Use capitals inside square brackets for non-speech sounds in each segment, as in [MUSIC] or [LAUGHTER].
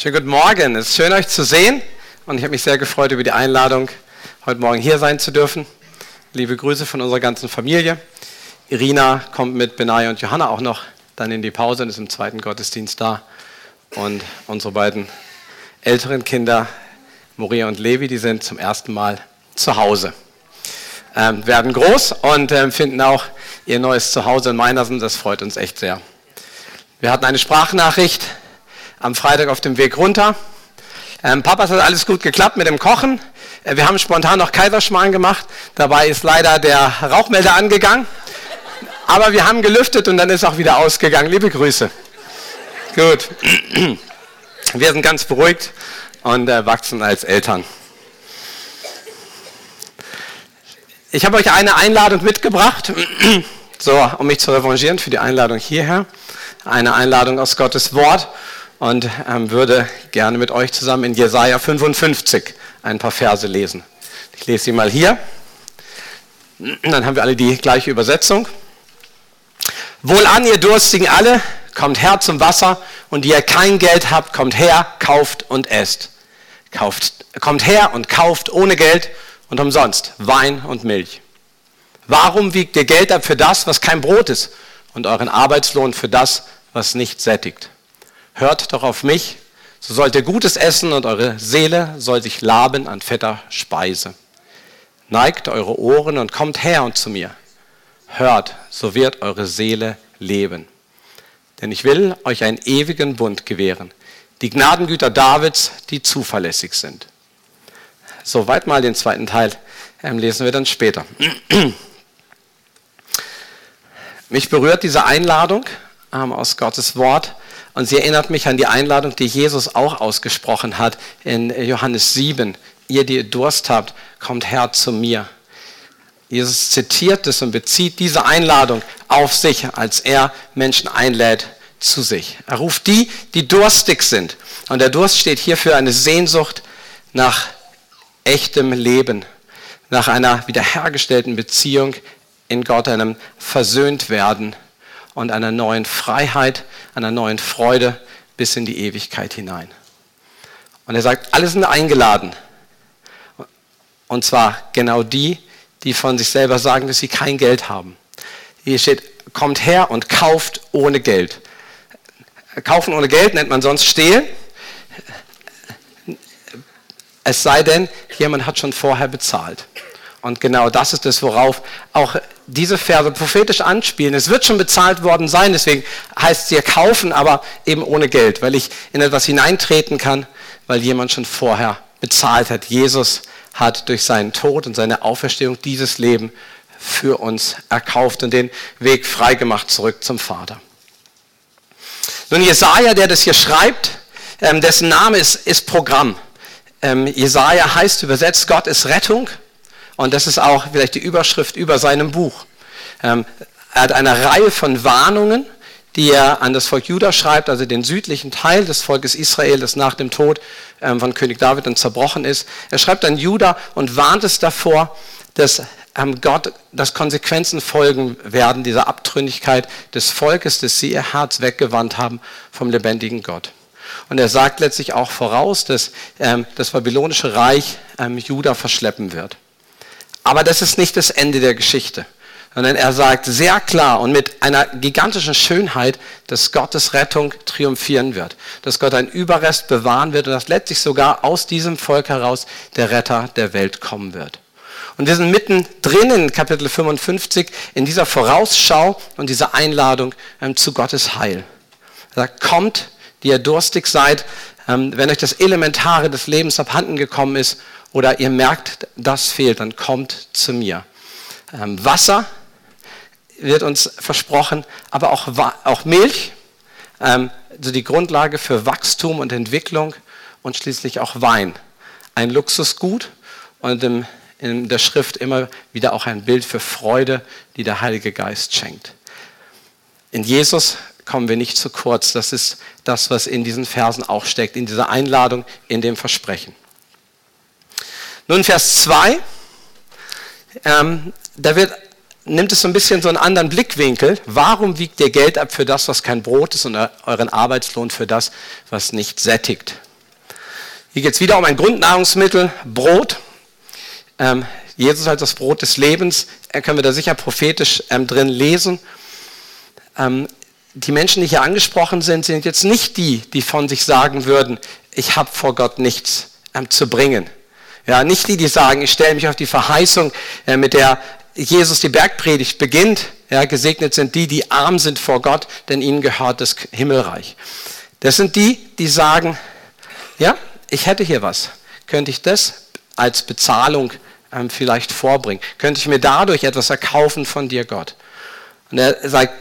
Schönen guten Morgen. Es ist schön, euch zu sehen. Und ich habe mich sehr gefreut über die Einladung, heute Morgen hier sein zu dürfen. Liebe Grüße von unserer ganzen Familie. Irina kommt mit Benai und Johanna auch noch dann in die Pause und ist im zweiten Gottesdienst da. Und unsere beiden älteren Kinder, Moria und Levi, die sind zum ersten Mal zu Hause. Ähm, werden groß und äh, finden auch ihr neues Zuhause in Meinersen. Das freut uns echt sehr. Wir hatten eine Sprachnachricht am Freitag auf dem Weg runter. Ähm, Papa, es hat alles gut geklappt mit dem Kochen. Äh, wir haben spontan noch Kaiserschmarrn gemacht. Dabei ist leider der Rauchmelder angegangen. Aber wir haben gelüftet und dann ist auch wieder ausgegangen. Liebe Grüße. Gut. [CLEARS THROAT] Wir sind ganz beruhigt und äh, wachsen als Eltern. Ich habe euch eine Einladung mitgebracht, [CLEARS THROAT] so, um mich zu revanchieren für die Einladung hierher. Eine Einladung aus Gottes Wort und ähm, würde gerne mit euch zusammen in Jesaja 55 ein paar Verse lesen. Ich lese sie mal hier. Dann haben wir alle die gleiche Übersetzung. Wohlan, ihr Durstigen alle, kommt her zum Wasser und die ihr kein Geld habt, kommt her, kauft und esst. Kauft, kommt her und kauft ohne Geld und umsonst Wein und Milch. Warum wiegt ihr Geld ab für das, was kein Brot ist und euren Arbeitslohn für das, was nicht sättigt? Hört doch auf mich, so sollt ihr Gutes essen und eure Seele soll sich laben an fetter Speise. Neigt eure Ohren und kommt her und zu mir. Hört, so wird eure Seele leben. Denn ich will euch einen ewigen Bund gewähren, die Gnadengüter Davids, die zuverlässig sind. Soweit mal den zweiten Teil ähm, lesen wir dann später. Mich berührt diese Einladung ähm, aus Gottes Wort, und sie erinnert mich an die Einladung, die Jesus auch ausgesprochen hat in Johannes 7. Ihr, die ihr Durst habt, kommt her zu mir. Jesus zitiert es und bezieht diese Einladung auf sich, als er Menschen einlädt zu sich. Er ruft die, die durstig sind. Und der Durst steht hier für eine Sehnsucht nach echtem Leben, nach einer wiederhergestellten Beziehung in Gott, einem versöhnt werden und einer neuen Freiheit, einer neuen Freude bis in die Ewigkeit hinein. Und er sagt, alle sind eingeladen. Und zwar genau die, die von sich selber sagen, dass sie kein Geld haben. Hier steht, kommt her und kauft ohne Geld. Kaufen ohne Geld nennt man sonst stehlen. Es sei denn, jemand hat schon vorher bezahlt. Und genau das ist es, worauf auch diese Verse prophetisch anspielen. Es wird schon bezahlt worden sein, deswegen heißt es hier kaufen, aber eben ohne Geld, weil ich in etwas hineintreten kann, weil jemand schon vorher bezahlt hat. Jesus hat durch seinen Tod und seine Auferstehung dieses Leben für uns erkauft und den Weg freigemacht zurück zum Vater. Nun, Jesaja, der das hier schreibt, ähm, dessen Name ist, ist Programm. Ähm, Jesaja heißt übersetzt, Gott ist Rettung. Und das ist auch vielleicht die Überschrift über seinem Buch. Ähm, er hat eine Reihe von Warnungen, die er an das Volk Juda schreibt, also den südlichen Teil des Volkes Israel, das nach dem Tod ähm, von König David dann zerbrochen ist. Er schreibt an Juda und warnt es davor, dass ähm, Gott, dass Konsequenzen folgen werden dieser Abtrünnigkeit des Volkes, dass sie ihr Herz weggewandt haben vom lebendigen Gott. Und er sagt letztlich auch voraus, dass ähm, das babylonische Reich ähm, Juda verschleppen wird. Aber das ist nicht das Ende der Geschichte, sondern er sagt sehr klar und mit einer gigantischen Schönheit, dass Gottes Rettung triumphieren wird, dass Gott einen Überrest bewahren wird und dass letztlich sogar aus diesem Volk heraus der Retter der Welt kommen wird. Und wir sind mittendrin in Kapitel 55 in dieser Vorausschau und dieser Einladung ähm, zu Gottes Heil. Er sagt, kommt, die ihr durstig seid, wenn euch das Elementare des Lebens abhanden gekommen ist oder ihr merkt, das fehlt, dann kommt zu mir. Ähm, Wasser wird uns versprochen, aber auch, Milch, ähm, also die Grundlage für Wachstum und Entwicklung und schließlich auch Wein. Ein Luxusgut und in der Schrift immer wieder auch ein Bild für Freude, die der Heilige Geist schenkt. In Jesus kommen wir nicht zu kurz. Das ist das, was in diesen Versen auch steckt, in dieser Einladung, in dem Versprechen. Nun, Vers 2, ähm, da wird, nimmt es so ein bisschen so einen anderen Blickwinkel. Warum wiegt ihr Geld ab für das, was kein Brot ist und euren Arbeitslohn für das, was nicht sättigt? Hier geht es wieder um ein Grundnahrungsmittel, Brot. Ähm, Jesus als das Brot des Lebens, äh, können wir da sicher prophetisch ähm, drin lesen. Ähm, die Menschen, die hier angesprochen sind, sind jetzt nicht die, die von sich sagen würden, ich habe vor Gott nichts ähm, zu bringen. Ja, nicht die, die sagen, ich stelle mich auf die Verheißung, äh, mit der Jesus die Bergpredigt beginnt. Ja, gesegnet sind die, die arm sind vor Gott, denn ihnen gehört das Himmelreich. Das sind die, die sagen, ja, ich hätte hier was. Könnte ich das als Bezahlung ähm, vielleicht vorbringen? Könnte ich mir dadurch etwas erkaufen von dir, Gott? Und er sagt,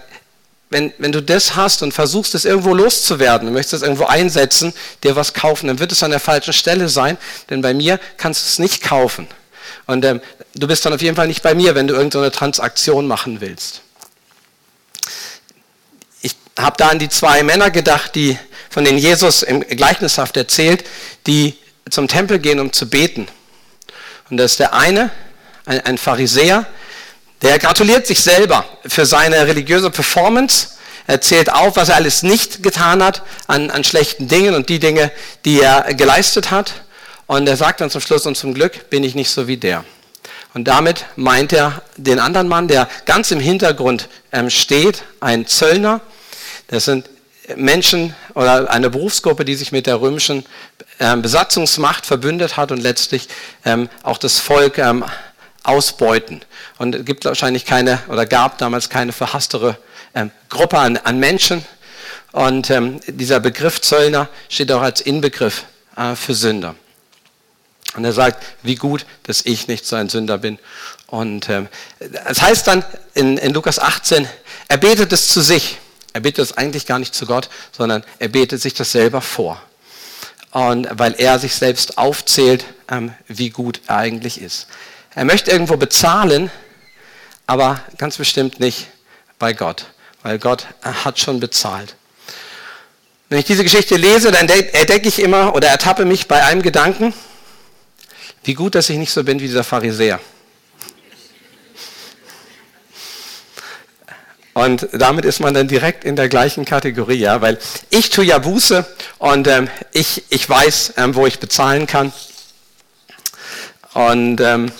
wenn, wenn du das hast und versuchst, es irgendwo loszuwerden, du möchtest es irgendwo einsetzen, dir was kaufen, dann wird es an der falschen Stelle sein, denn bei mir kannst du es nicht kaufen. Und ähm, du bist dann auf jeden Fall nicht bei mir, wenn du irgendeine Transaktion machen willst. Ich habe da an die zwei Männer gedacht, die, von denen Jesus im Gleichnishaft erzählt, die zum Tempel gehen, um zu beten. Und das ist der eine, ein, ein Pharisäer, der gratuliert sich selber für seine religiöse Performance. Er zählt auf, was er alles nicht getan hat an, an schlechten Dingen und die Dinge, die er geleistet hat. Und er sagt dann zum Schluss, und zum Glück bin ich nicht so wie der. Und damit meint er den anderen Mann, der ganz im Hintergrund ähm, steht, ein Zöllner. Das sind Menschen oder eine Berufsgruppe, die sich mit der römischen ähm, Besatzungsmacht verbündet hat und letztlich ähm, auch das Volk ausbeuten. Und es gibt wahrscheinlich keine oder gab damals keine verhasstere ähm, Gruppe an, an, Menschen. Und ähm, dieser Begriff Zöllner steht auch als Inbegriff äh, für Sünder. Und er sagt, wie gut, dass ich nicht so ein Sünder bin. Und ähm, das heißt dann in, in Lukas 18, er betet es zu sich. Er betet es eigentlich gar nicht zu Gott, sondern er betet sich das selber vor. Und weil er sich selbst aufzählt, ähm, wie gut er eigentlich ist. Er möchte irgendwo bezahlen, aber ganz bestimmt nicht bei Gott, weil Gott hat schon bezahlt. Wenn ich diese Geschichte lese, dann entdecke ich immer oder ertappe mich bei einem Gedanken, wie gut, dass ich nicht so bin wie dieser Pharisäer. Und damit ist man dann direkt in der gleichen Kategorie, ja, weil ich tue ja Buße und ähm, ich, ich weiß, ähm, wo ich bezahlen kann. Und ähm,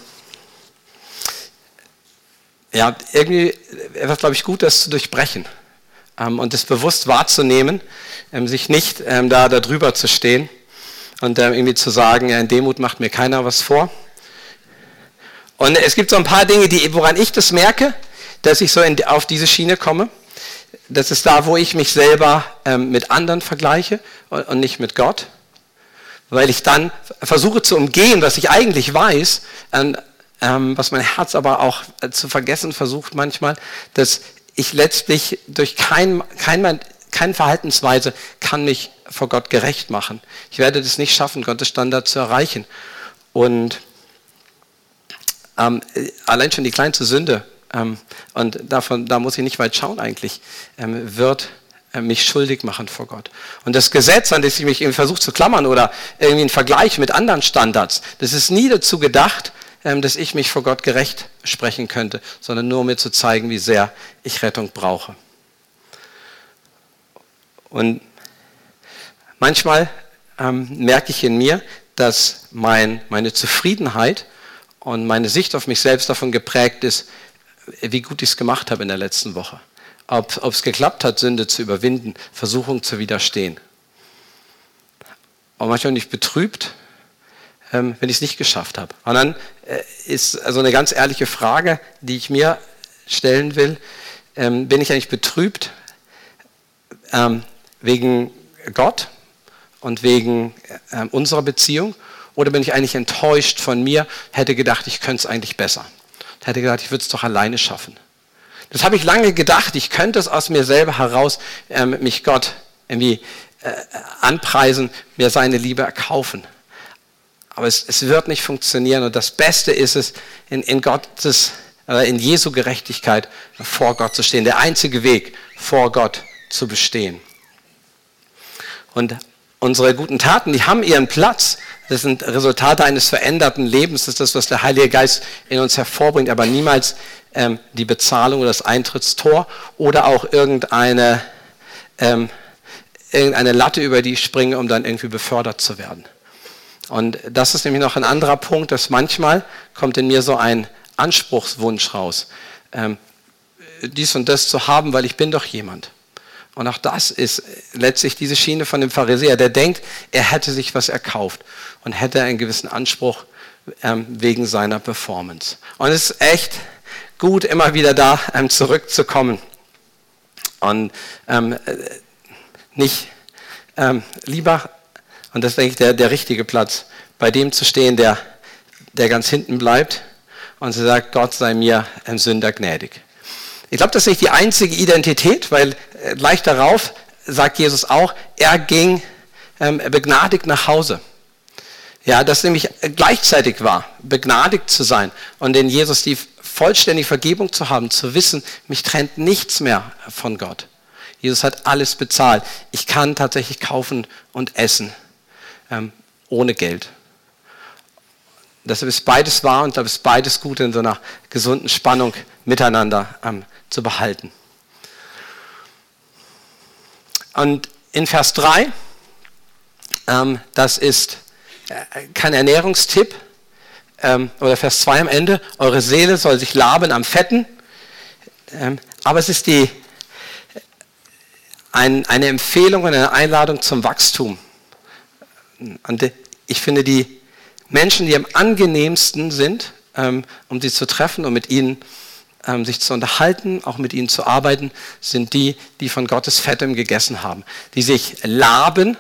ja, irgendwie wäre es, glaube ich, gut, das zu durchbrechen ähm, und das bewusst wahrzunehmen, ähm, sich nicht ähm, da darüber zu stehen und ähm, irgendwie zu sagen, ja, in Demut macht mir keiner was vor. Und es gibt so ein paar Dinge, die, woran ich das merke, dass ich so in, auf diese Schiene komme. Das ist da, wo ich mich selber ähm, mit anderen vergleiche und, und nicht mit Gott weil ich dann versuche zu umgehen, was ich eigentlich weiß, ähm, was mein Herz aber auch äh, zu vergessen versucht manchmal, dass ich letztlich durch kein, kein, keine Verhaltensweise kann mich vor Gott gerecht machen. Ich werde das nicht schaffen, Gottes Standard zu erreichen. Und ähm, allein schon die kleinste Sünde, ähm, und davon, da muss ich nicht weit schauen eigentlich, ähm, wird äh, mich schuldig machen vor Gott. Und das Gesetz, an das ich mich versuche zu klammern oder irgendwie einen Vergleich mit anderen Standards, das ist nie dazu gedacht, dass ich mich vor Gott gerecht sprechen könnte, sondern nur um mir zu zeigen, wie sehr ich Rettung brauche. Und manchmal ähm, merke ich in mir, dass mein, meine Zufriedenheit und meine Sicht auf mich selbst davon geprägt ist, wie gut ich es gemacht habe in der letzten Woche. Ob es geklappt hat, Sünde zu überwinden, Versuchung zu widerstehen. Und manchmal bin ich betrübt, ähm, wenn ich es nicht geschafft habe. Und dann äh, ist also eine ganz ehrliche Frage, die ich mir stellen will. Ähm, bin ich eigentlich betrübt ähm, wegen Gott und wegen unserer Beziehung? Oder bin ich eigentlich enttäuscht von mir, hätte gedacht, ich könnte es eigentlich besser. Hätte gedacht, ich würde es doch alleine schaffen. Das habe ich lange gedacht, ich könnte es aus mir selber heraus, mich Gott irgendwie äh, anpreisen, mir seine Liebe erkaufen. Aber es, es wird nicht funktionieren. Und das Beste ist es, in, in Gottes, äh, in Jesu Gerechtigkeit vor Gott zu stehen. Der einzige Weg, vor Gott zu bestehen. Und unsere guten Taten, die haben ihren Platz. Das sind Resultate eines veränderten Lebens. Das ist das, was der Heilige Geist in uns hervorbringt, aber niemals ähm, die Bezahlung oder das Eintrittstor oder auch irgendeine, ähm, irgendeine Latte, über die ich springe, um dann irgendwie befördert zu werden. Und das ist nämlich noch ein anderer Punkt, dass manchmal kommt in mir so ein Anspruchswunsch raus, ähm, dies und das zu haben, weil ich bin doch jemand. Und auch das ist letztlich diese Schiene von dem Pharisäer, der denkt, er hätte sich was erkauft und hätte einen gewissen Anspruch ähm, wegen seiner Performance. Und es ist echt gut, immer wieder da ähm, zurückzukommen und ähm, äh, nicht ähm, lieber, und das ist denke ich der, der richtige Platz, bei dem zu stehen, der, der ganz hinten bleibt und sie sagt, Gott sei mir ein Sünder gnädig. Ich glaube, das ist nicht die einzige Identität, weil äh, gleich darauf sagt Jesus auch, er ging ähm, begnadigt nach Hause. Ja, das nämlich gleichzeitig war, begnadigt zu sein und in Jesus die vollständige Vergebung zu haben, zu wissen, mich trennt nichts mehr von Gott. Jesus hat alles bezahlt. Ich kann tatsächlich kaufen und essen ähm, ohne Geld. Das ist beides wahr und da ist beides gut in so einer gesunden Spannung miteinander ähm, zu behalten. Und in Vers 3, ähm, das ist äh, kein Ernährungstipp, ähm, oder Vers 2 am Ende, eure Seele soll sich laben am Fetten, ähm, aber es ist die, ein, eine Empfehlung und eine Einladung zum Wachstum. Und ich finde, die Menschen, die am angenehmsten sind, ähm, um sie zu treffen und mit ihnen ähm, sich zu unterhalten, auch mit ihnen zu arbeiten, sind die, die von Gottes Fettem gegessen haben, die sich laben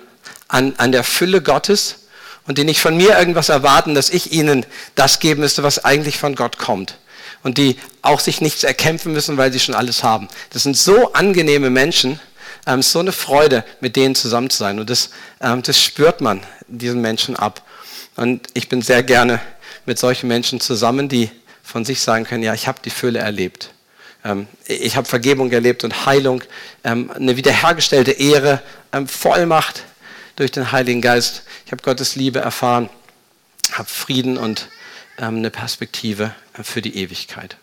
an, an der Fülle Gottes und die nicht von mir irgendwas erwarten, dass ich ihnen das geben müsste, was eigentlich von Gott kommt. Und die auch sich nichts erkämpfen müssen, weil sie schon alles haben. Das sind so angenehme Menschen, ähm, so eine Freude, mit denen zusammen zu sein. Und das, ähm, das spürt man diesen Menschen ab. Und ich bin sehr gerne mit solchen Menschen zusammen, die von sich sagen können, ja, ich habe die Fülle erlebt. Ähm, ich habe Vergebung erlebt und Heilung, ähm, eine wiederhergestellte Ehre, ähm, Vollmacht durch den Heiligen Geist. Ich habe Gottes Liebe erfahren, habe Frieden und eine Perspektive äh, für die Ewigkeit.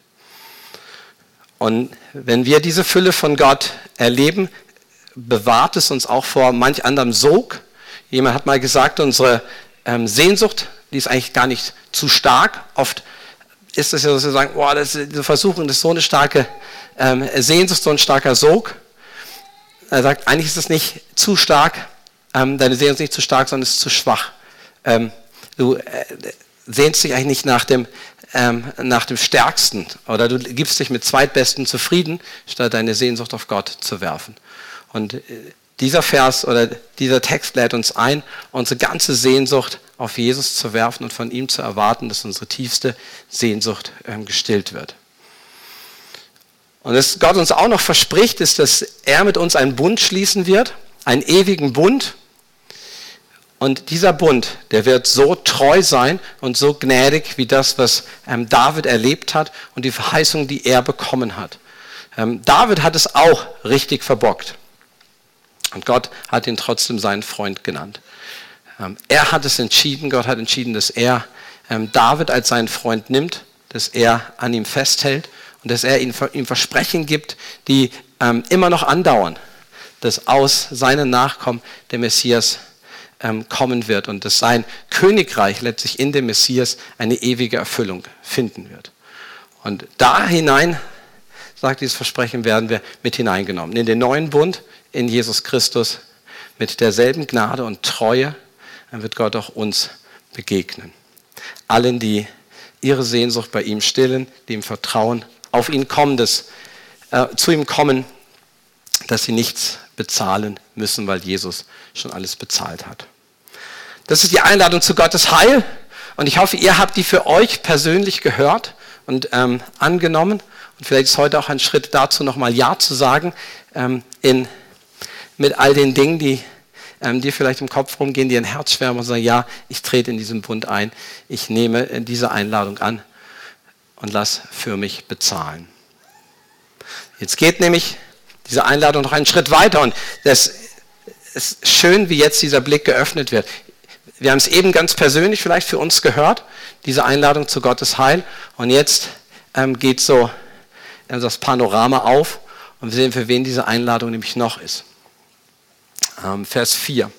Und wenn wir diese Fülle von Gott erleben, bewahrt es uns auch vor manch anderem Sog. Jemand hat mal gesagt, unsere Sehnsucht, die ist eigentlich gar nicht zu stark. Oft ist es ja so, dass wir sagen, boah, das, diese Versuchung, das ist so eine starke ähm, Sehnsucht, so ein starker Sog. Er sagt, eigentlich ist es nicht zu stark, ähm, deine Sehnsucht ist nicht zu stark, sondern es ist zu schwach. Ähm, du äh, sehnst dich eigentlich nicht nach dem, ähm, nach dem Stärksten oder du gibst dich mit Zweitbesten zufrieden, statt deine Sehnsucht auf Gott zu werfen. Und äh, dieser Vers oder dieser Text lädt uns ein, unsere ganze Sehnsucht auf Jesus zu werfen und von ihm zu erwarten, dass unsere tiefste Sehnsucht ähm, gestillt wird. Und was Gott uns auch noch verspricht, ist, dass er mit uns einen Bund schließen wird, einen ewigen Bund. Und dieser Bund, der wird so treu sein und so gnädig wie das, was ähm, David erlebt hat und die Verheißung, die er bekommen hat. Ähm, David hat es auch richtig verbockt. Und Gott hat ihn trotzdem seinen Freund genannt. Ähm, er hat es entschieden, Gott hat entschieden, dass er ähm, David als seinen Freund nimmt, dass er an ihm festhält und dass er ihm Versprechen gibt, die ähm, immer noch andauern, dass aus seinen Nachkommen der Messias kommen wird und dass sein Königreich letztlich in dem Messias eine ewige Erfüllung finden wird. Und da hinein, sagt dieses Versprechen, werden wir mit hineingenommen. In den neuen Bund, in Jesus Christus mit derselben Gnade und Treue, dann wird Gott auch uns begegnen. Allen, die ihre Sehnsucht bei ihm stillen, die ihm vertrauen, auf ihn kommen, das, äh, zu ihm kommen, dass sie nichts bezahlen müssen, weil Jesus schon alles bezahlt hat. Das ist die Einladung zu Gottes Heil und ich hoffe, ihr habt die für euch persönlich gehört und ähm, angenommen und vielleicht ist heute auch ein Schritt dazu, nochmal Ja zu sagen ähm, in mit all den Dingen, die ähm, dir vielleicht im Kopf rumgehen, die ein Herz schwärmen und sagen, ja, ich trete in diesen Bund ein, ich nehme äh, diese Einladung an und lass für mich bezahlen. Jetzt geht nämlich diese Einladung noch einen Schritt weiter und das ist schön, wie jetzt dieser Blick geöffnet wird. Wir haben es eben ganz persönlich vielleicht für uns gehört, diese Einladung zu Gottes Heil und jetzt ähm, geht so äh, das Panorama auf und wir sehen, für wen diese Einladung nämlich noch ist. Ähm, Vers 4.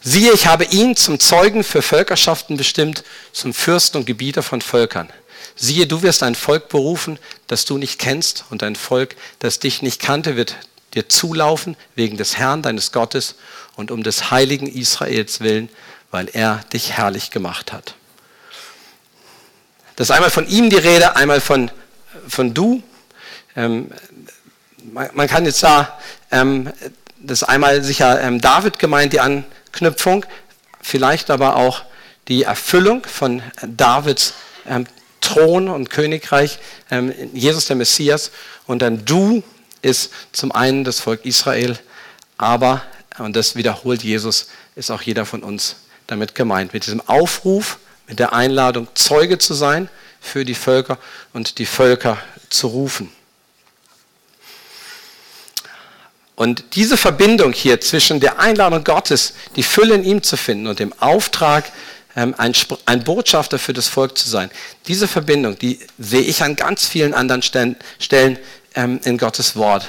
Siehe, ich habe ihn zum Zeugen für Völkerschaften bestimmt, zum Fürsten und Gebieter von Völkern. Siehe, du wirst ein Volk berufen, das du nicht kennst, und ein Volk, das dich nicht kannte, wird dir zulaufen wegen des Herrn, deines Gottes, und um des heiligen Israels willen, weil er dich herrlich gemacht hat. Das ist einmal von ihm die Rede, einmal von, von du. Ähm, man, kann jetzt da, ähm, das ist einmal sicher ähm, David gemeint, die Anknüpfung, vielleicht aber auch die Erfüllung von Davids ähm, Thron und Königreich, ähm, Jesus der Messias. Und dann du ist zum einen das Volk Israel, aber, und das wiederholt Jesus, ist auch jeder von uns damit gemeint. Mit diesem Aufruf, mit der Einladung, Zeuge zu sein für die Völker und die Völker zu rufen. Und diese Verbindung hier zwischen der Einladung Gottes, die Fülle in ihm zu finden und dem Auftrag, ähm, ein, Botschafter für das Volk zu sein, diese Verbindung, die sehe ich an ganz vielen anderen Stellen, ähm, in Gottes Wort.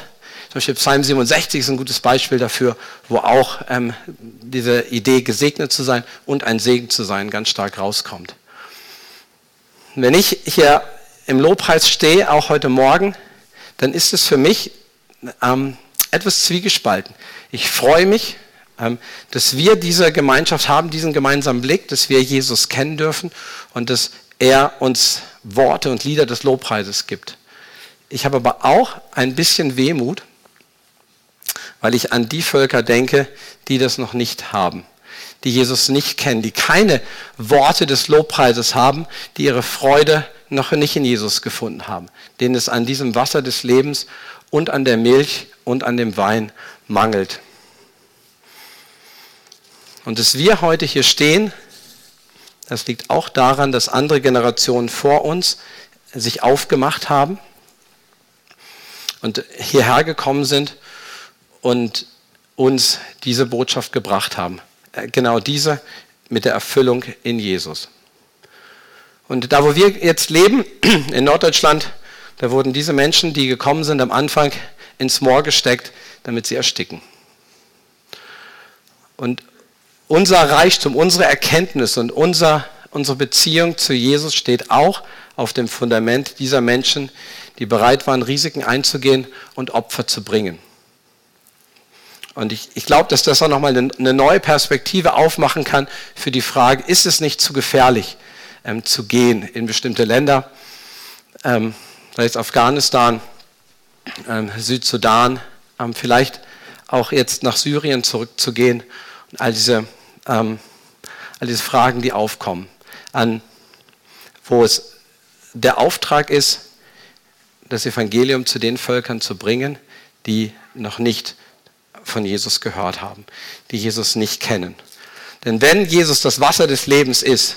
Zum Beispiel Psalm 67 ist ein gutes Beispiel dafür, wo auch ähm, diese Idee, gesegnet zu sein und ein Segen zu sein, ganz stark rauskommt. Wenn ich hier im Lobpreis stehe, auch heute Morgen, dann ist es für mich etwas zwiegespalten. Ich freue mich, ähm, dass wir diese Gemeinschaft haben, diesen gemeinsamen Blick, dass wir Jesus kennen dürfen und dass er uns Worte und Lieder des Lobpreises gibt. Ich habe aber auch ein bisschen Wehmut, weil ich an die Völker denke, die das noch nicht haben, die Jesus nicht kennen, die keine Worte des Lobpreises haben, die ihre Freude noch nicht in Jesus gefunden haben, denen es an diesem Wasser des Lebens und an der Milch und an dem Wein mangelt. Und dass wir heute hier stehen, das liegt auch daran, dass andere Generationen vor uns sich aufgemacht haben und hierher gekommen sind und uns diese Botschaft gebracht haben. Äh, genau diese mit der Erfüllung in Jesus. Und da, wo wir jetzt leben, [CLEARS THROAT] in Norddeutschland, da wurden diese Menschen, die gekommen sind, am Anfang ins Moor gesteckt, damit sie ersticken. Und unser Reichtum, unsere Erkenntnis und unser, unsere Beziehung zu Jesus steht auch auf dem Fundament dieser Menschen, die bereit waren, Risiken einzugehen und Opfer zu bringen. Und ich, ich glaube, dass das auch nochmal eine, neue Perspektive aufmachen kann für die Frage, ist es nicht zu gefährlich ähm, zu gehen in bestimmte Länder, ähm, es Afghanistan, ähm, Südsudan, ähm, vielleicht auch jetzt nach Syrien zurückzugehen und all diese, ähm, all diese Fragen, die aufkommen, an, wo es der Auftrag ist, das Evangelium zu den Völkern zu bringen, die noch nicht von Jesus gehört haben, die Jesus nicht kennen. Denn wenn Jesus das Wasser des Lebens ist,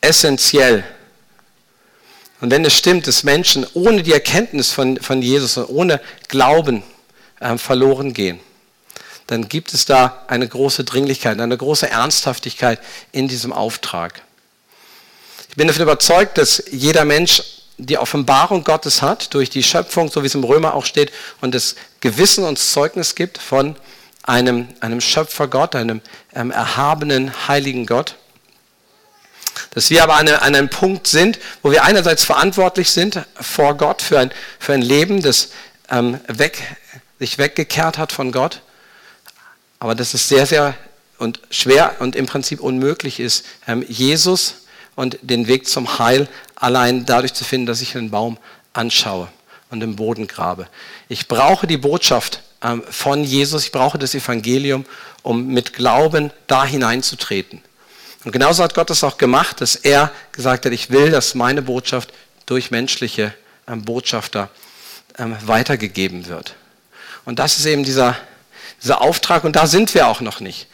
essentiell, und wenn es stimmt, dass Menschen ohne die Erkenntnis von, von Jesus und ohne Glauben äh, verloren gehen, dann gibt es da eine große Dringlichkeit, eine große Ernsthaftigkeit in diesem Auftrag. Ich bin davon überzeugt, dass jeder Mensch die Offenbarung Gottes hat durch die Schöpfung, so wie es im Römer auch steht, und das Gewissen uns Zeugnis gibt von einem, einem Schöpfergott, einem ähm, erhabenen, heiligen Gott. Dass wir aber an, an einem Punkt sind, wo wir einerseits verantwortlich sind vor Gott für ein, für ein Leben, das ähm, weg, sich weggekehrt hat von Gott, aber dass es sehr, sehr und schwer und im Prinzip unmöglich ist, ähm, Jesus und den Weg zum Heil allein dadurch zu finden, dass ich einen Baum anschaue und im Boden grabe. Ich brauche die Botschaft ähm, von Jesus, ich brauche das Evangelium, um mit Glauben da hineinzutreten. Und genauso hat Gott das auch gemacht, dass er gesagt hat, ich will, dass meine Botschaft durch menschliche ähm, Botschafter ähm, weitergegeben wird. Und das ist eben dieser, dieser Auftrag und da sind wir auch noch nicht.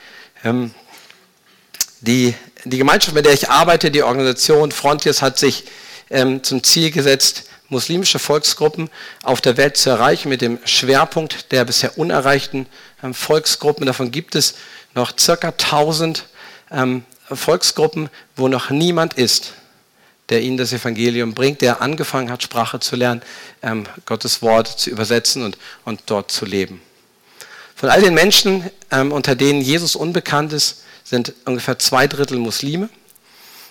Die die Gemeinschaft, mit der ich arbeite, die Organisation Frontiers, hat sich ähm, zum Ziel gesetzt, muslimische Volksgruppen auf der Welt zu erreichen, mit dem Schwerpunkt der bisher unerreichten ähm, Volksgruppen. Davon gibt es noch circa 1000 ähm, Volksgruppen, wo noch niemand ist, der ihnen das Evangelium bringt, der angefangen hat, Sprache zu lernen, ähm, Gottes Wort zu übersetzen und, und dort zu leben. Von all den Menschen, ähm, unter denen Jesus unbekannt ist, sind ungefähr zwei Drittel Muslime.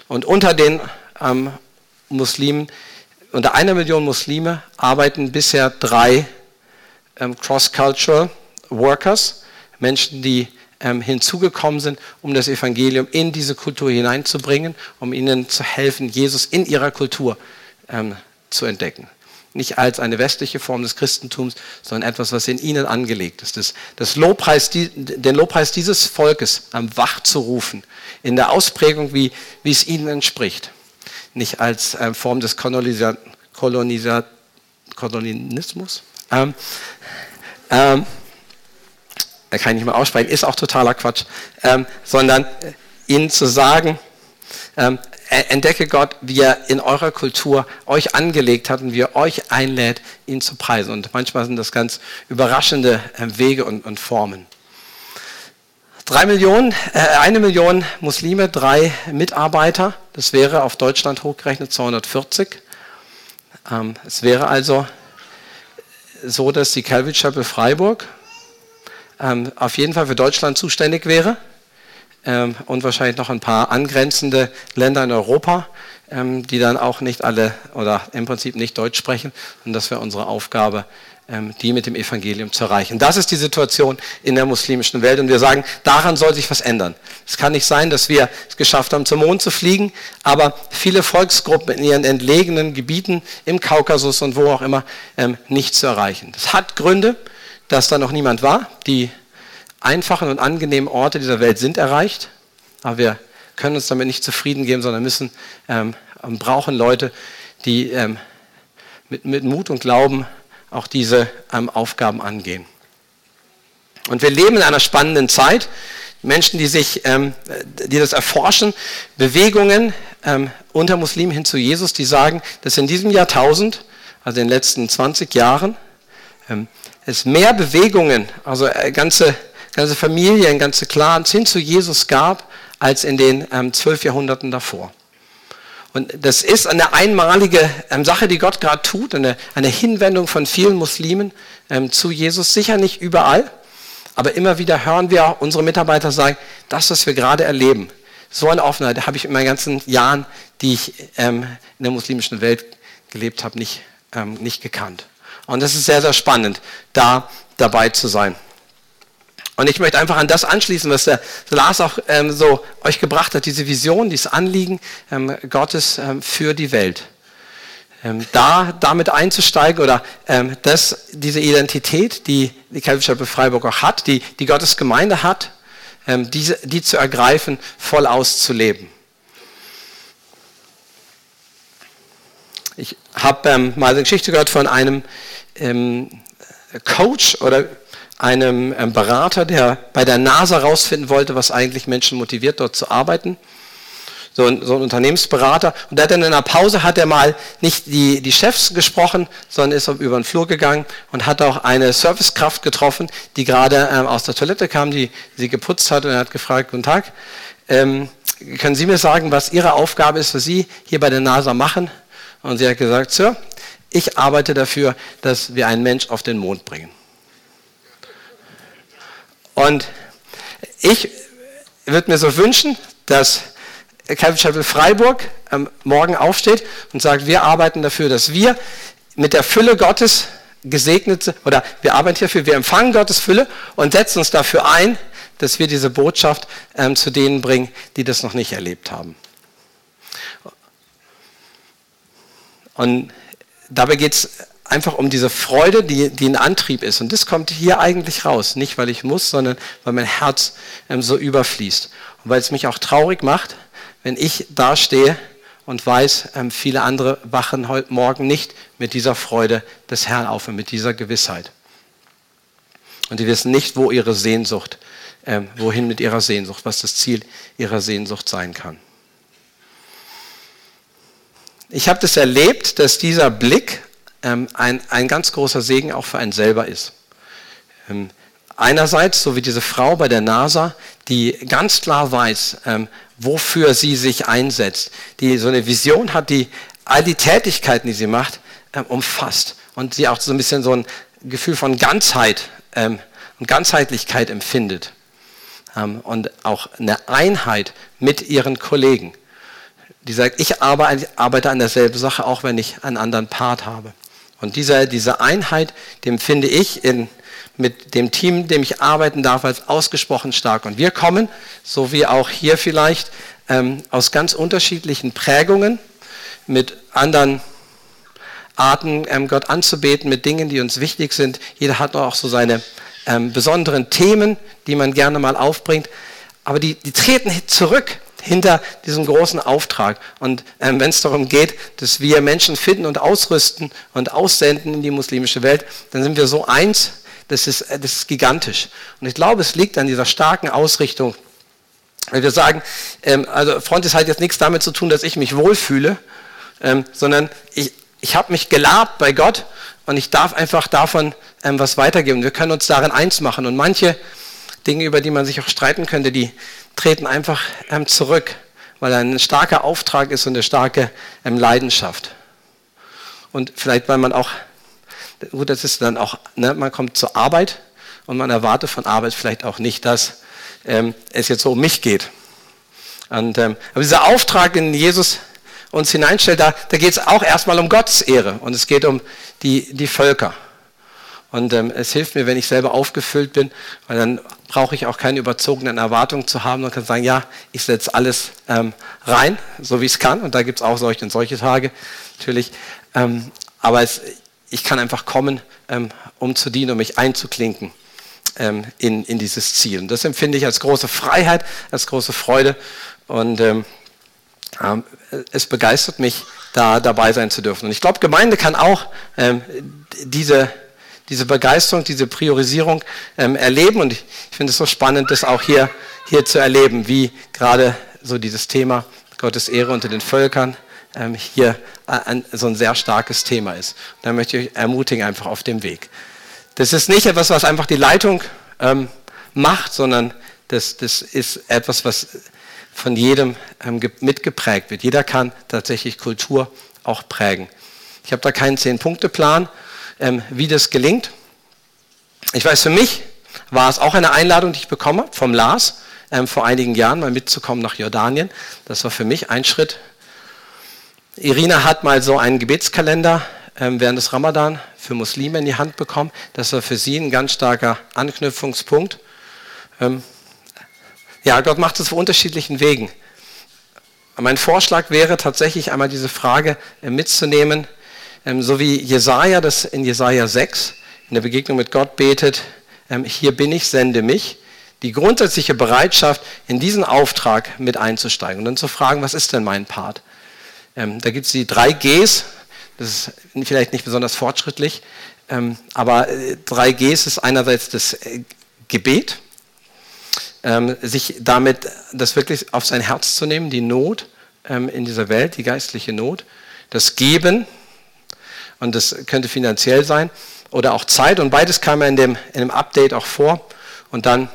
Und unter den ähm, Muslimen, unter einer Million Muslime arbeiten bisher drei ähm, Cross-Cultural Workers, Menschen, die ähm, hinzugekommen sind, um das Evangelium in diese Kultur hineinzubringen, um ihnen zu helfen, Jesus in ihrer Kultur ähm, zu entdecken. Nicht als eine westliche Form des Christentums, sondern etwas, was in ihnen angelegt ist. Das, das Lobpreis, den Lobpreis dieses Volkes am Wach zu rufen, in der Ausprägung, wie, wie es ihnen entspricht. Nicht als Form des Kolonisa Kolonisa Kolonismus. Ähm, ähm, kann ich nicht mehr aussprechen, ist auch totaler Quatsch, ähm, sondern äh, ihnen zu sagen, ähm, entdecke Gott, wie er in eurer Kultur euch angelegt hat und wie er euch einlädt, ihn zu preisen. Und manchmal sind das ganz überraschende äh, Wege und, und Formen. Drei Millionen, äh, eine Million Muslime, drei Mitarbeiter, das wäre auf Deutschland hochgerechnet 240. Ähm, es wäre also so, dass die Calvary Chapel Freiburg ähm, auf jeden Fall für Deutschland zuständig wäre ähm, und wahrscheinlich noch ein paar angrenzende Länder in Europa, ähm, die dann auch nicht alle oder im Prinzip nicht Deutsch sprechen. Und das wäre unsere Aufgabe, ähm, die mit dem Evangelium zu erreichen. Das ist die Situation in der muslimischen Welt und wir sagen, daran soll sich was ändern. Es kann nicht sein, dass wir es geschafft haben, zum Mond zu fliegen, aber viele Volksgruppen in ihren entlegenen Gebieten im Kaukasus und wo auch immer ähm, nicht zu erreichen. Das hat Gründe dass da noch niemand war. Die einfachen und angenehmen Orte dieser Welt sind erreicht, aber wir können uns damit nicht zufrieden geben, sondern müssen ähm, brauchen Leute, die ähm, mit, mit, Mut und Glauben auch diese ähm, Aufgaben angehen. Und wir leben in einer spannenden Zeit. Menschen, die sich, ähm, die das erforschen, Bewegungen ähm, unter Muslimen hin zu Jesus, die sagen, dass in diesem Jahrtausend, also in den letzten 20 Jahren, ähm, es mehr Bewegungen, also äh, ganze, ganze Familien, ganze Clans hin zu Jesus gab, als in den ähm, zwölf Jahrhunderten davor. Und das ist eine einmalige ähm, Sache, die Gott gerade tut, eine, eine Hinwendung von vielen Muslimen ähm, zu Jesus. Sicher nicht überall, aber immer wieder hören wir unsere Mitarbeiter sagen, das, was wir gerade erleben, so eine Offenheit habe ich in meinen ganzen Jahren, die ich ähm, in der muslimischen Welt gelebt habe, nicht, ähm, nicht gekannt. Und das ist sehr, sehr spannend, da dabei zu sein. Und ich möchte einfach an das anschließen, was der Lars auch ähm, so euch gebracht hat, diese Vision, dieses Anliegen ähm, Gottes ähm, für die Welt. Ähm, da damit einzusteigen oder ähm, das, diese Identität, die die Kelvische Freiburg auch hat, die, die Gottes Gemeinde hat, ähm, diese, die zu ergreifen, voll auszuleben. Ich habe ähm, mal eine Geschichte gehört von einem ähm, Coach oder einem ähm, Berater, der bei der NASA herausfinden wollte, was eigentlich Menschen motiviert, dort zu arbeiten. So ein, so ein, Unternehmensberater. Und der hat dann in einer Pause hat er mal nicht die, die Chefs gesprochen, sondern ist über den Flur gegangen und hat auch eine Servicekraft getroffen, die gerade ähm, aus der Toilette kam, die sie geputzt hat und er hat gefragt, guten Tag, ähm, können Sie mir sagen, was Ihre Aufgabe ist, was Sie hier bei der NASA machen? Und sie hat gesagt, Sir, ich arbeite dafür, dass wir einen Mensch auf den Mond bringen. Und ich würde mir so wünschen, dass Calvin Chapel Freiburg ähm, morgen aufsteht und sagt, wir arbeiten dafür, dass wir mit der Fülle Gottes gesegnet oder wir arbeiten dafür, wir empfangen Gottes Fülle und setzen uns dafür ein, dass wir diese Botschaft ähm, zu denen bringen, die das noch nicht erlebt haben. Und dabei geht es einfach um diese Freude, die, die ein Antrieb ist. Und das kommt hier eigentlich raus. Nicht, weil ich muss, sondern weil mein Herz ähm, so überfließt. Und weil es mich auch traurig macht, wenn ich dastehe und weiß, ähm, viele andere wachen heute Morgen nicht mit dieser Freude des Herrn auf und mit dieser Gewissheit. Und die wissen nicht, wo ihre Sehnsucht, ähm, wohin mit ihrer Sehnsucht, was das Ziel ihrer Sehnsucht sein kann. Ich habe das erlebt, dass dieser Blick ähm, ein, ein ganz großer Segen auch für einen selber ist. Ähm, einerseits, so wie diese Frau bei der NASA, die ganz klar weiß, ähm, wofür sie sich einsetzt, die so eine Vision hat, die all die Tätigkeiten, die sie macht, ähm, umfasst und sie auch so ein bisschen so ein Gefühl von Ganzheit ähm, und Ganzheitlichkeit empfindet ähm, und auch eine Einheit mit ihren Kollegen. Die sagt, ich arbeite an derselben Sache, auch wenn ich einen anderen Part habe. Und diese, diese Einheit, die empfinde ich in, mit dem Team, dem ich arbeiten darf, als ausgesprochen stark. Und wir kommen, so wie auch hier vielleicht, ähm, aus ganz unterschiedlichen Prägungen, mit anderen Arten, ähm, Gott anzubeten, mit Dingen, die uns wichtig sind. Jeder hat auch so seine ähm, besonderen Themen, die man gerne mal aufbringt. Aber die, die treten zurück hinter diesem großen Auftrag. Und ähm, wenn es darum geht, dass wir Menschen finden und ausrüsten und aussenden in die muslimische Welt, dann sind wir so eins, das ist, äh, das ist gigantisch. Und ich glaube, es liegt an dieser starken Ausrichtung. Weil wir sagen, ähm, also Freundis hat jetzt nichts damit zu tun, dass ich mich wohlfühle, ähm, sondern ich, ich habe mich gelabt bei Gott und ich darf einfach davon ähm, was weitergeben. Wir können uns darin eins machen. Und manche Dinge, über die man sich auch streiten könnte, die treten einfach ähm, zurück, weil ein starker Auftrag ist und eine starke ähm, Leidenschaft. Und vielleicht, weil man auch, gut, das ist dann auch, ne, man kommt zur Arbeit und man erwartet von Arbeit vielleicht auch nicht, dass ähm, es jetzt so um mich geht. Und, ähm, aber dieser Auftrag, den Jesus uns hineinstellt, da, da geht es auch erstmal um Gottes Ehre und es geht um die, die Völker. Und ähm, es hilft mir, wenn ich selber aufgefüllt bin, weil dann brauche ich auch keine überzogenen Erwartungen zu haben und kann sagen, ja, ich setze alles ähm, rein, so wie es kann. Und da gibt es auch solche und solche Tage natürlich. Ähm, aber es, ich kann einfach kommen, ähm, um zu dienen, um mich einzuklinken ähm, in, in dieses Ziel. Und das empfinde ich als große Freiheit, als große Freude. Und ähm, es begeistert mich, da dabei sein zu dürfen. Und ich glaube, Gemeinde kann auch diese diese Begeisterung, diese Priorisierung ähm, erleben. Und ich, finde es so spannend, das auch hier, hier zu erleben, wie gerade so dieses Thema Gottes Ehre unter den Völkern ähm, hier ein, so ein sehr starkes Thema ist. Und da möchte ich euch ermutigen, einfach auf dem Weg. Das ist nicht etwas, was einfach die Leitung ähm, macht, sondern das, das ist etwas, was von jedem ähm, mitgeprägt wird. Jeder kann tatsächlich Kultur auch prägen. Ich habe da keinen Zehn-Punkte-Plan, wie das gelingt. Ich weiß, für mich war es auch eine Einladung, die ich bekomme vom Lars ähm, vor einigen Jahren, mal mitzukommen nach Jordanien. Das war für mich ein Schritt. Irina hat mal so einen Gebetskalender ähm, während des Ramadan für Muslime in die Hand bekommen. Das war für sie ein ganz starker Anknüpfungspunkt. Ähm, ja, Gott macht es auf unterschiedlichen Wegen. Mein Vorschlag wäre tatsächlich einmal diese Frage äh, mitzunehmen, ähm, so wie Jesaja das in Jesaja 6 in der Begegnung mit Gott betet, ähm, hier bin ich, sende mich. Die grundsätzliche Bereitschaft, in diesen Auftrag mit einzusteigen und dann zu fragen, was ist denn mein Part? Ähm, da gibt es die drei Gs, das ist vielleicht nicht besonders fortschrittlich, ähm, aber äh, drei Gs ist einerseits das äh, Gebet, ähm, sich damit das wirklich auf sein Herz zu nehmen, die Not ähm, in dieser Welt, die geistliche Not, das Geben, und das könnte finanziell sein oder auch Zeit und beides kam ja in dem, in dem Update auch vor und dann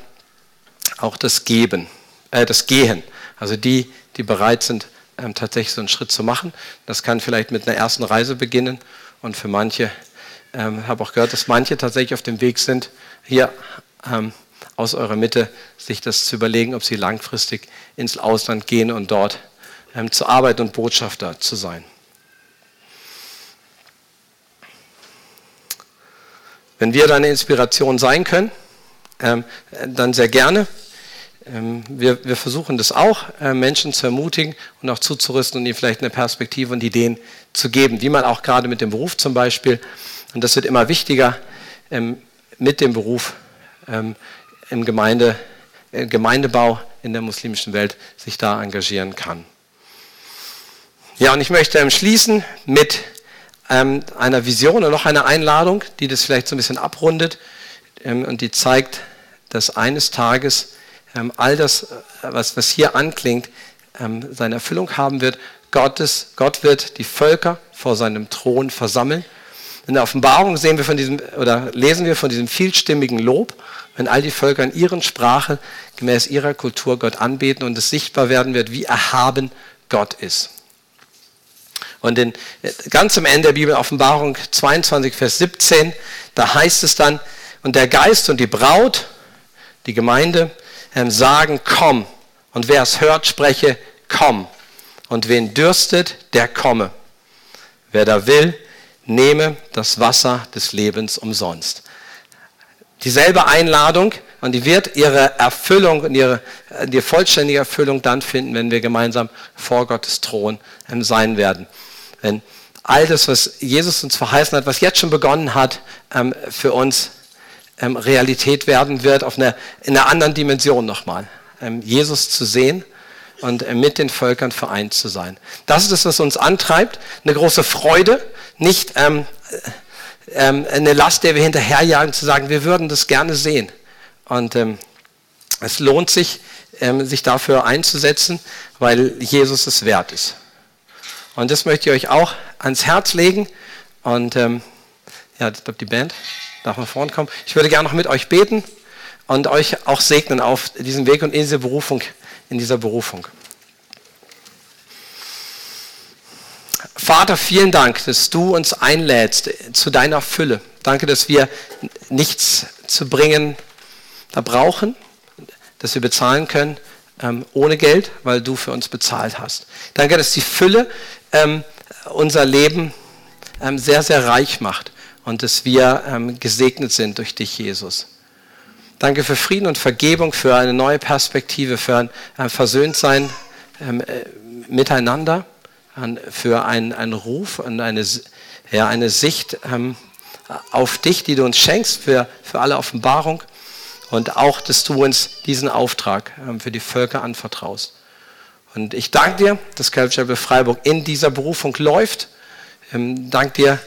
auch das Geben, äh, das Gehen, also die, die bereit sind, ähm, tatsächlich so einen Schritt zu machen. Das kann vielleicht mit einer ersten Reise beginnen und für manche, ähm, habe auch gehört, dass manche tatsächlich auf dem Weg sind, hier ähm, aus eurer Mitte sich das zu überlegen, ob sie langfristig ins Ausland gehen und dort ähm, zu arbeiten und Botschafter zu sein. Wenn wir da eine Inspiration sein können, ähm, dann sehr gerne. Ähm, wir, wir, versuchen das auch, äh, Menschen zu ermutigen und auch zuzurüsten und ihnen vielleicht eine Perspektive und Ideen zu geben, wie man auch gerade mit dem Beruf zum Beispiel, und das wird immer wichtiger, ähm, mit dem Beruf im Gemeinde, äh, Gemeindebau in der muslimischen Welt sich da engagieren kann. Ja, und ich möchte schließen mit ähm, einer Vision und noch einer Einladung, die das vielleicht so ein bisschen abrundet ähm, und die zeigt, dass eines Tages ähm, all das, äh, was, was hier anklingt, ähm, seine Erfüllung haben wird. Gottes, Gott wird die Völker vor seinem Thron versammeln. In der Offenbarung sehen wir von diesem, oder lesen wir von diesem vielstimmigen Lob, wenn all die Völker in ihren Sprachen gemäß ihrer Kultur Gott anbeten und es sichtbar werden wird, wie erhaben Gott ist. Und in, ganz am Ende der Bibel, Offenbarung 22, Vers 17, da heißt es dann, und der Geist und die Braut, die Gemeinde, ähm, sagen, komm. Und wer es hört, spreche, komm. Und wen dürstet, der komme. Wer da will, nehme das Wasser des Lebens umsonst. Dieselbe Einladung und die wird ihre Erfüllung und ihre die vollständige Erfüllung dann finden, wenn wir gemeinsam vor Gottes Thron ähm, sein werden. Wenn all das, was Jesus uns verheißen hat, was jetzt schon begonnen hat, ähm, für uns ähm, Realität werden wird, auf einer, in einer anderen Dimension nochmal. Jesus zu sehen und äh, mit den Völkern vereint zu sein. Das ist es, was uns antreibt. Eine große Freude, nicht ähm, ähm, eine Last, der wir hinterherjagen, zu sagen, wir würden das gerne sehen. Und ähm, es lohnt sich, ähm, sich dafür einzusetzen, weil Jesus es wert ist. Und das möchte ich euch auch ans Herz legen. Und ähm, ja, ich glaube, die Band darf mal vorne kommen. Ich würde gerne noch mit euch beten und euch auch segnen auf diesem Weg und in dieser Berufung. In dieser Berufung. Vater, vielen Dank, dass du uns einlädst zu deiner Fülle. Danke, dass wir nichts zu bringen da brauchen, dass wir bezahlen können ähm, ohne Geld, weil du für uns bezahlt hast. Danke, dass die Fülle ähm, unser Leben ähm, sehr, sehr reich macht und dass wir ähm, gesegnet sind durch dich, Jesus. Danke für Frieden und Vergebung, für eine neue Perspektive, für ein, ein Versöhntsein ähm, äh, miteinander für einen, einen Ruf und eine, ja, eine Sicht ähm, auf dich, die du uns schenkst, für, für alle Offenbarung und auch, dass du uns diesen Auftrag ähm, für die Völker anvertraust. Und ich danke dir, dass Calvary Freiburg in dieser Berufung läuft. Ähm, danke dir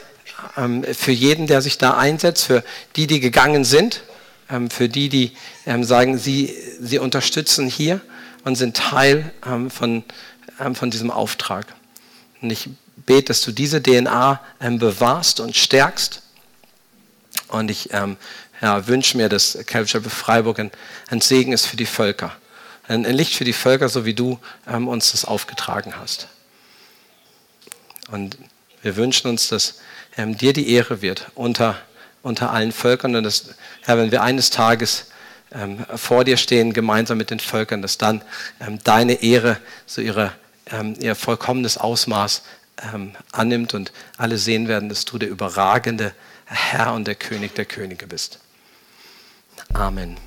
ähm, für jeden, der sich da einsetzt, für die, die gegangen sind, ähm, für die, die ähm, sagen, sie, sie unterstützen hier und sind Teil ähm, von, von diesem Auftrag. Und ich bete, dass du diese DNA ähm, bewahrst und stärkst. Und ich ähm, ja, wünsche mir, dass Calvary Freiburg ein, ein, Segen ist für die Völker. Ein, Licht für die Völker, so wie du ähm, uns das aufgetragen hast. Und wir wünschen uns, dass ähm, dir die Ehre wird unter, unter allen Völkern. Und dass, Herr, wenn wir eines Tages ähm, vor dir stehen, gemeinsam mit den Völkern, dass dann ähm, deine Ehre so ihre ähm, ihr vollkommenes Ausmaß ähm, annimmt und alle sehen werden, dass du der überragende Herr und der König der Könige bist. Amen.